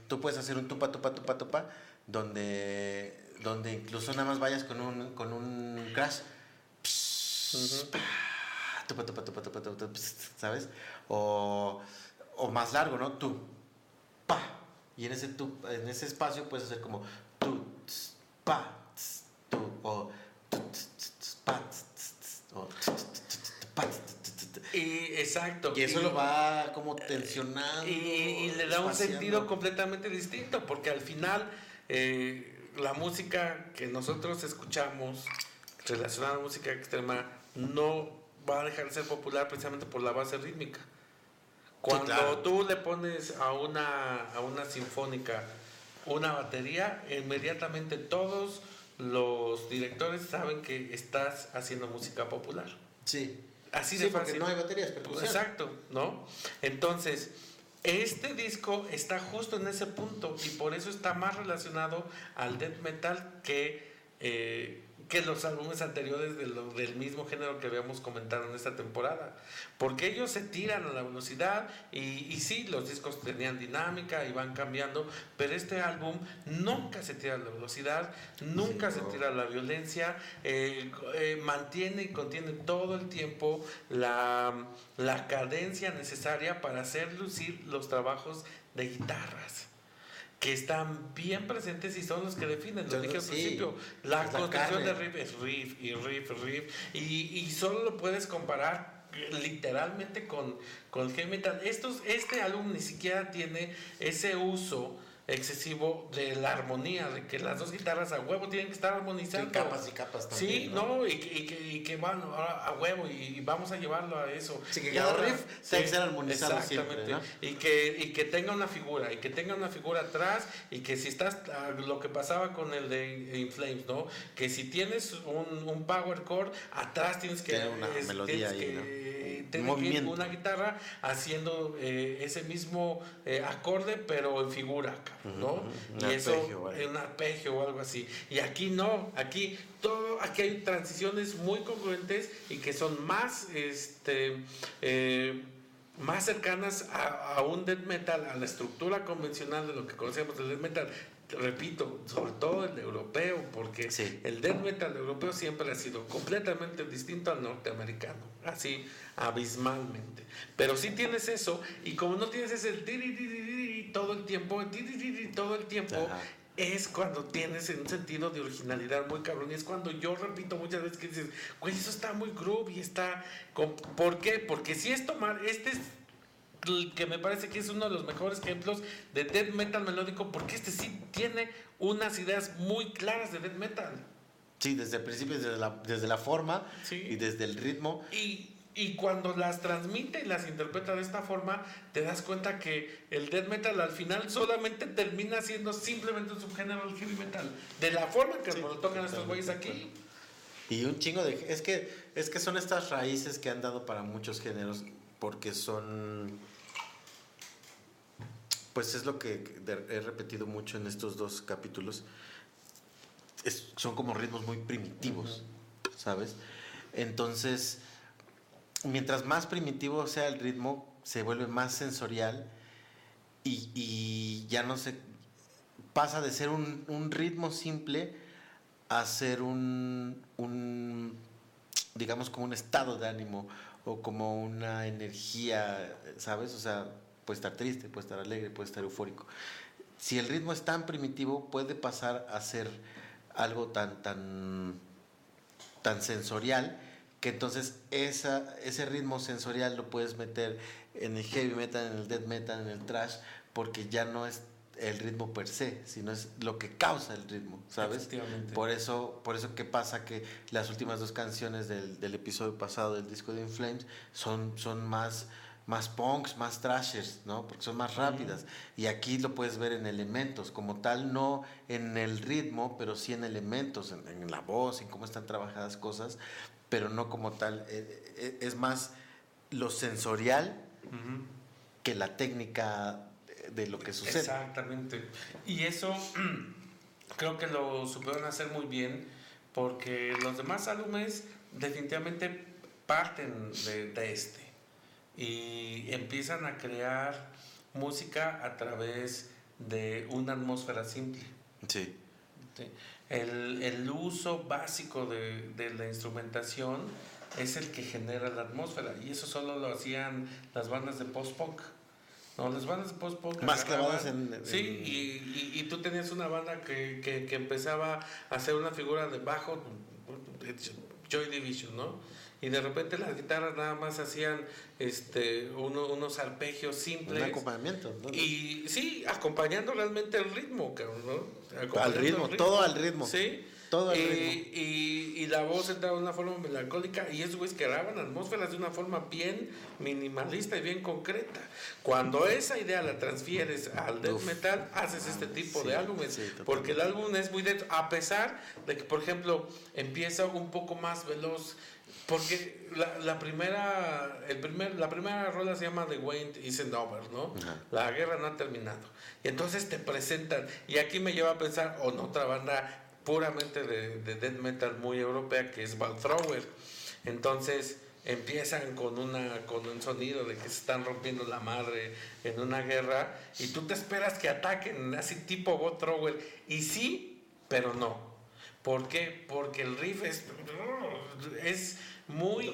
tú puedes hacer un tupa tupa tupa tupa donde donde incluso nada más vayas con un, con un crash. ¿Sabes? O, o, más largo, ¿no? Tú. Pa. Y en ese, tu, en ese espacio puedes hacer como tú, pa, tú, o pa, y, exacto. Y eso lo va como tensionando. Y, y le da un sentido completamente distinto, porque al final eh, la música que nosotros escuchamos relacionada a la música extrema no va a dejar de ser popular precisamente por la base rítmica. Cuando tú le pones a una, a una sinfónica una batería, inmediatamente todos los directores saben que estás haciendo música popular. Sí. Así Sí, de porque fácil. no hay baterías. Exacto, ¿no? Entonces, este disco está justo en ese punto y por eso está más relacionado al death metal que, eh, que los álbumes anteriores de lo- del mismo género que habíamos comentado en esta temporada. Porque ellos se tiran a la velocidad y, y sí, los discos tenían dinámica y van cambiando, pero este álbum nunca se tira a la velocidad, nunca Sí, se tira a la violencia, eh, eh, mantiene y contiene todo el tiempo la, la cadencia necesaria para hacer lucir los trabajos de guitarras que están bien presentes y son los que definen, lo dije al sí, principio, la construcción de riff es riff y riff, riff, y, y solo lo puedes comparar literalmente con, con heavy metal. Estos, este álbum ni siquiera tiene ese uso excesivo de la armonía, de que las dos guitarras a huevo tienen que estar armonizando. Sí, capas y capas también. Sí, no, y, que- y que, y que van a, a huevo y, vamos a llevarlo a eso. Sí, que Y cada ahora- riff tiene que ser armonizado siempre, exactamente. ¿no? Y que, y que tenga una figura, y que tenga una figura atrás, y que si estás, ah, lo que pasaba con el de In Flames, ¿no? Que si tienes un, un power chord, atrás tienes que... Tiene una es- melodía ahí, ¿no? Tiene que ir una guitarra haciendo eh, ese mismo eh, acorde, pero en figura, ¿no? Un y eso, arpegio, en un arpegio o algo así. Y aquí no, aquí todo, aquí hay transiciones muy congruentes y que son más, este, eh, más cercanas a, a un death metal, a la estructura convencional de lo que conocemos del death metal. Repito, sobre todo el europeo, porque Sí. el death metal europeo siempre ha sido completamente distinto al norteamericano, así abismalmente. Pero sí tienes eso, y como no tienes ese todo el tiempo, todo el tiempo, Ajá. es cuando tienes un sentido de originalidad muy cabrón. Y es cuando yo repito muchas veces que dices, güey, eso está muy groovy, está... Con... ¿Por qué? Porque si es tomar, este es que me parece que es uno de los mejores ejemplos de death metal melódico, porque este sí tiene unas ideas muy claras de death metal. Sí, desde el principio, desde la, desde la forma Sí. y desde el ritmo. Y, y cuando las transmite y las interpreta de esta forma, te das cuenta que el death metal al final solamente termina siendo simplemente un subgénero del heavy metal. De la forma que Sí, lo tocan estos güeyes aquí. Y un chingo de... Es que, es que son estas raíces que han dado para muchos géneros porque son... Pues es lo que he repetido mucho en estos dos capítulos. Es- son como ritmos muy primitivos, ¿sabes? Entonces, mientras más primitivo sea el ritmo, se vuelve más sensorial y, y ya no se... Pasa de ser un, un ritmo simple a ser un, un, digamos, como un estado de ánimo o como una energía, ¿sabes? O sea, puede estar triste, puede estar alegre, puede estar eufórico. Si el ritmo es tan primitivo, puede pasar a ser algo tan, tan, tan sensorial que entonces esa, ese ritmo sensorial lo puedes meter en el heavy metal, en el death metal, en el trash, porque ya no es el ritmo per se, sino es lo que causa el ritmo, ¿sabes? Por eso, por eso que pasa que las últimas dos canciones del, del episodio pasado del disco de In Flames son, son más, más punks, más trashers, ¿no? Porque son más rápidas. Y aquí lo puedes ver en elementos, como tal, no en el ritmo, pero sí en elementos, en, en la voz, en cómo están trabajadas cosas, pero no como tal. Eh, eh, Es más lo sensorial que la técnica de- de lo que sucede. Exactamente. Y eso [clears throat] creo que lo supieron hacer muy bien porque los demás álbumes definitivamente parten de, de este y empiezan a crear música a través de una atmósfera simple. Sí. El, el uso básico de, de la instrumentación es el que genera la atmósfera y eso solo lo hacían las bandas de post-punk. No, las bandas de post-punk Más clavadas en- en- Sí, y, y- y tú tenías una banda que, que, que empezaba a hacer una figura de bajo, Joy Division, ¿no? Y de repente las guitarras nada más hacían este, uno- unos arpegios Un simples. acompañamiento. ¿no? Y sí, acompañando realmente el ritmo, cabrón, ¿no? al ritmo, el todo al ritmo. Sí. Todo y, ritmo. y- y la voz entraba de una forma melancólica y esos güeyes creaban atmósferas de una forma bien minimalista y bien concreta. Cuando esa idea la transfieres al death metal, haces este tipo de álbumes, porque el álbum es muy denso, a pesar de que, por ejemplo, empieza un poco más veloz, porque la, la, primera el primer, la primera rola se llama The Wayne Isn't Over, ¿no? La guerra no ha terminado. Y entonces te presentan, y aquí me lleva a pensar en otra banda puramente de, de death metal muy europea que es Thrower. Entonces empiezan con una con un sonido de que se están rompiendo la madre en una guerra y tú te esperas que ataquen así tipo Thrower y sí, pero no. ¿Por qué? Porque el riff es es muy,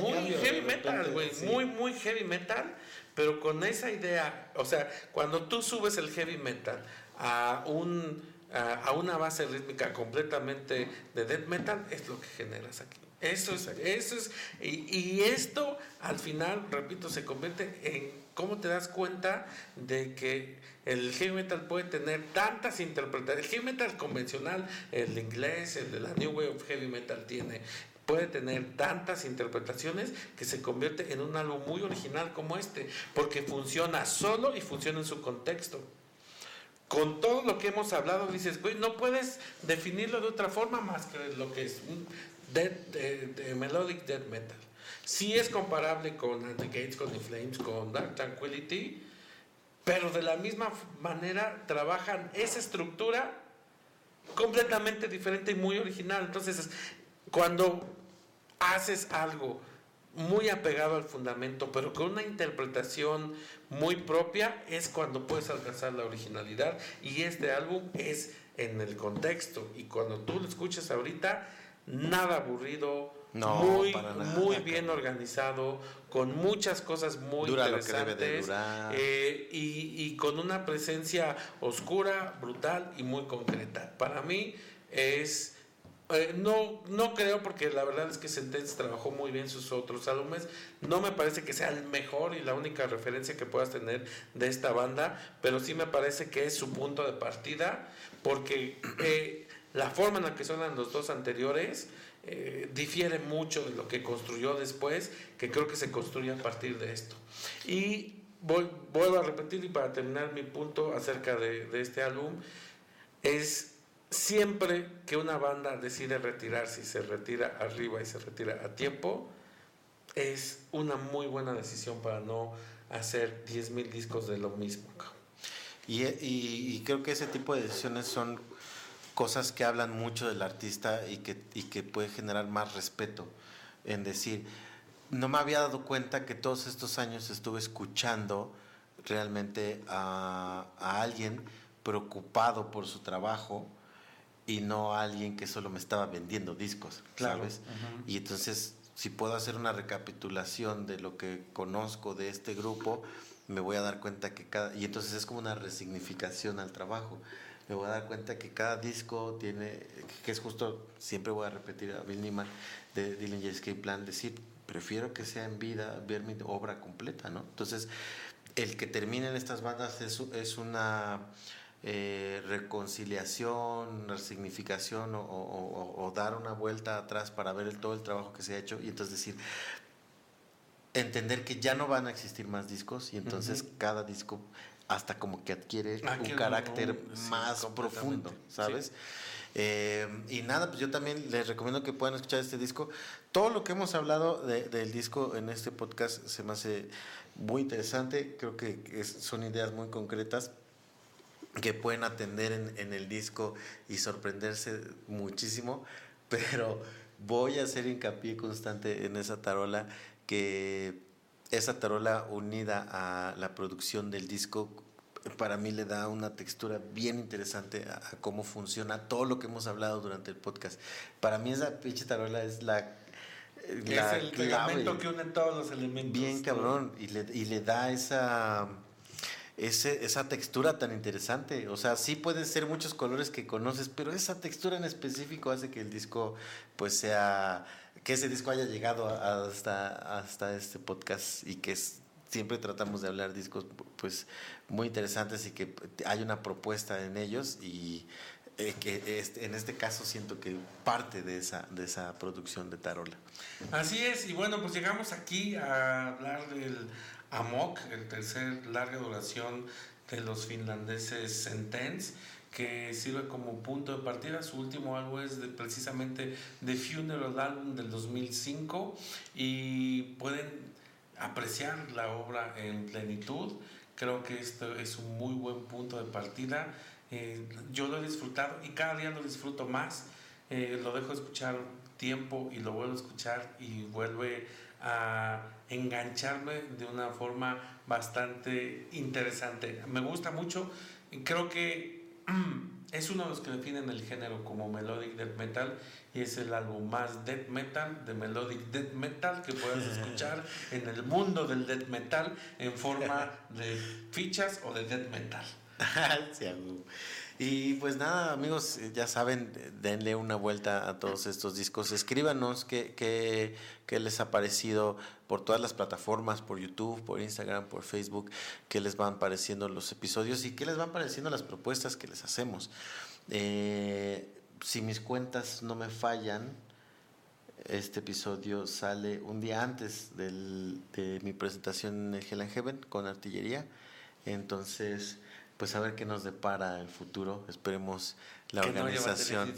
muy heavy metal, güey, muy muy heavy metal, pero con esa idea, o sea, cuando tú subes el heavy metal a un a, una base rítmica completamente de death metal, es lo que generas aquí. Eso es, eso es, y, esto al final, repito, se convierte en cómo te das cuenta de que el heavy metal puede tener tantas interpretaciones. El heavy metal convencional, el inglés, el de la New Wave of Heavy Metal tiene, puede tener tantas interpretaciones que se convierte en un álbum muy original como este, porque funciona solo y funciona en su contexto con todo lo que hemos hablado, dices, güey, no puedes definirlo de otra forma más que lo que es un dead, melodic death metal. Sí es comparable con The Gates, con The Flames, con Dark Tranquility, pero de la misma manera trabajan esa estructura completamente diferente y muy original. Entonces, cuando haces algo muy apegado al fundamento, pero con una interpretación muy propia, es cuando puedes alcanzar la originalidad. Y este álbum es en el contexto. Y cuando tú lo escuchas ahorita, nada aburrido, muy, muy bien organizado, con muchas cosas muy interesantes eh, y, y con una presencia oscura, brutal y muy concreta. Para mí es eh, no, no creo porque la verdad es que Sentence trabajó muy bien sus otros álbumes. No me parece que sea el mejor y la única referencia que puedas tener de esta banda, pero sí me parece que es su punto de partida porque eh, la forma en la que suenan los dos anteriores eh, difiere mucho de lo que construyó después, que creo que se construye a partir de esto. Y voy, vuelvo a repetir y para terminar mi punto acerca de, de este álbum, es siempre que una banda decide retirarse y se retira arriba y se retira a tiempo, es una muy buena decisión para no hacer 10.000 discos de lo mismo. Y, creo que ese tipo de decisiones son cosas que hablan mucho del artista y que, y puede generar más respeto. En decir, no me había dado cuenta que todos estos años estuve escuchando realmente a alguien preocupado por su trabajo, y no alguien que solo me estaba vendiendo discos, ¿sabes? Y entonces, si puedo hacer una recapitulación de lo que conozco de este grupo, me voy a dar cuenta que cada... Y entonces es como una resignificación al trabajo. Me voy a dar cuenta que cada disco tiene, que es justo, siempre voy a repetir a Bill Neyman de Dillinger Escape Plan, decir, prefiero que sea en vida ver mi obra completa, ¿no? Entonces, el que terminen estas bandas es, es una eh, reconciliación, resignificación o, o, dar una vuelta atrás para ver el, todo el trabajo que se ha hecho y entonces decir, entender que ya no van a existir más discos y entonces cada disco hasta como que adquiere un carácter más profundo, ¿sabes? Eh, y nada, pues yo también les recomiendo que puedan escuchar este disco. Todo lo que hemos hablado del disco en este podcast se me hace muy interesante. Creo que son ideas muy concretas que pueden atender en, el disco y sorprenderse muchísimo, [laughs] pero voy a hacer hincapié constante en esa tarola, que esa tarola unida a la producción del disco para mí le da una textura bien interesante a, cómo funciona todo lo que hemos hablado durante el podcast. Para mí esa pinche tarola es la... es el pegamento que une todos los elementos. Bien cabrón, y le, y le da esa ese, esa textura tan interesante. O sea, sí pueden ser muchos colores que conoces, pero esa textura en específico hace que el disco, pues sea, que ese disco haya llegado hasta, hasta este podcast y que siempre tratamos de hablar discos, pues, muy interesantes y que hay una propuesta en ellos y eh, que este, en este caso siento que parte de esa, de esa producción de Tarola. Así es, y bueno, pues llegamos aquí a hablar del Amok, el tercer larga duración de los finlandeses Sentence que sirve como punto de partida. Su último álbum es de, precisamente The Funeral Album del 2005 y pueden apreciar la obra en plenitud. Creo que esto es un muy buen punto de partida. Eh, yo lo he disfrutado y cada día lo disfruto más. Eh, lo dejo escuchar tiempo y lo vuelvo a escuchar y vuelve a engancharme de una forma bastante interesante. Me gusta mucho creo que es uno de los que definen el género como melodic death metal y es el álbum más death metal de melodic death metal que puedes [laughs] escuchar en el mundo del death metal en forma de fichas o de death metal. [laughs] y pues nada, amigos, ya saben, denle una vuelta a todos estos discos. Escríbanos qué, qué, qué les ha parecido por todas las plataformas, por YouTube, por Instagram, por Facebook, qué les van pareciendo los episodios y qué les van pareciendo las propuestas que les hacemos. Eh, si mis cuentas no me fallan, este episodio sale un día antes del, de mi presentación en el Hell and Heaven con artillería. Entonces, pues a ver qué nos depara el futuro. Esperemos la organización.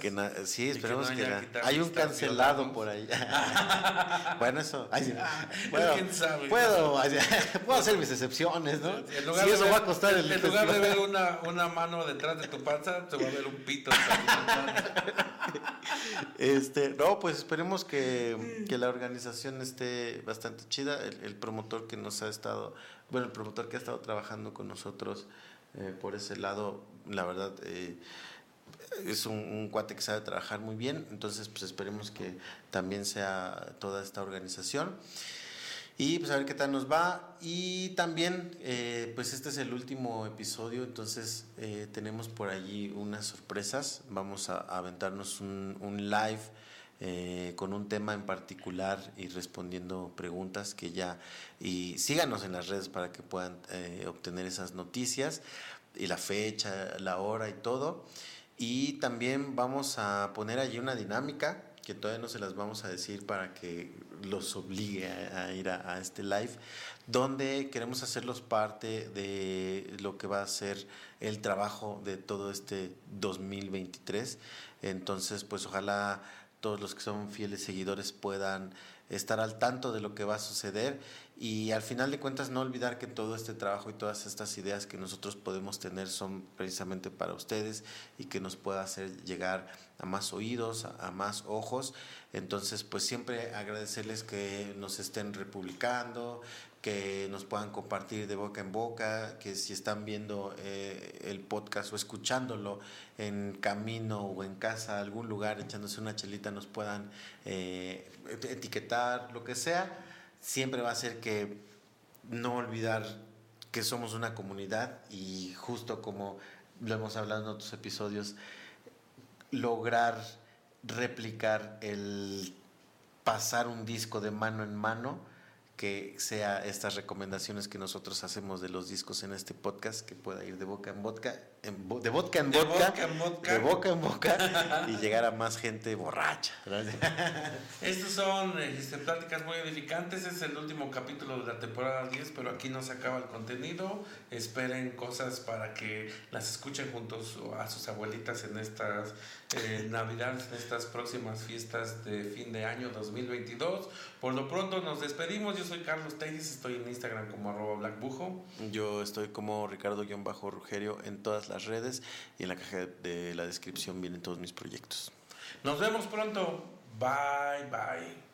que sí, esperemos que, hay un cancelado por ahí. [laughs] bueno, eso. bueno, ¿Quién sabe? Puedo, [laughs] puedo hacer mis excepciones, ¿no? si eso va a costar el En lugar de ver una, una mano detrás de tu panza, te va a ver un pito. [laughs] este, no, pues esperemos que, que, la organización esté bastante chida. El, el, promotor que nos ha estado, bueno, el promotor que ha estado trabajando con nosotros eh, por ese lado, la verdad, eh, es un, cuate que sabe trabajar muy bien, entonces pues esperemos que también sea toda esta organización. Y pues a ver qué tal nos va. Y también, eh, pues este es el último episodio, entonces tenemos por allí unas sorpresas. Vamos a, aventarnos un live con un tema en particular y respondiendo preguntas que ya y síganos en las redes para que puedan obtener esas noticias y la fecha, la hora y todo. Y también vamos a poner allí una dinámica que todavía no se las vamos a decir para que los obligue a, ir a, este live, donde queremos hacerlos parte de lo que va a ser el trabajo de todo este 2023. Entonces, pues ojalá todos los que son fieles seguidores puedan estar al tanto de lo que va a suceder y al final de cuentas no olvidar que todo este trabajo y todas estas ideas que nosotros podemos tener son precisamente para ustedes y que nos pueda hacer llegar a más oídos, a, más ojos. Entonces, pues siempre agradecerles que nos estén republicando, que nos puedan compartir de boca en boca, que si están viendo eh, el podcast o escuchándolo en camino o en casa, algún lugar, echándose una chelita, nos puedan eh, etiquetar, lo que sea siempre va a ser que no olvidar que somos una comunidad y justo como lo hemos hablado en otros episodios, lograr replicar el pasar un disco de mano en mano que sea estas recomendaciones que nosotros hacemos de los discos en este podcast, que pueda ir de boca en boca, en de vodka en vodka, de boca en boca [laughs] y llegar a más gente borracha. [laughs] Estas son este, pláticas muy edificantes, es el último capítulo de la temporada 10, pero aquí no se acaba el contenido. Esperen cosas para que las escuchen juntos a sus abuelitas en estas eh, navidades, en estas próximas fiestas de fin de año 2022. Por lo pronto nos despedimos. Yo soy Carlos Tejes, estoy en Instagram como arroba blackbujo. Yo estoy como Ricardo-Rugerio en todas las redes y en la caja de la descripción vienen todos mis proyectos. Nos vemos pronto. Bye, bye.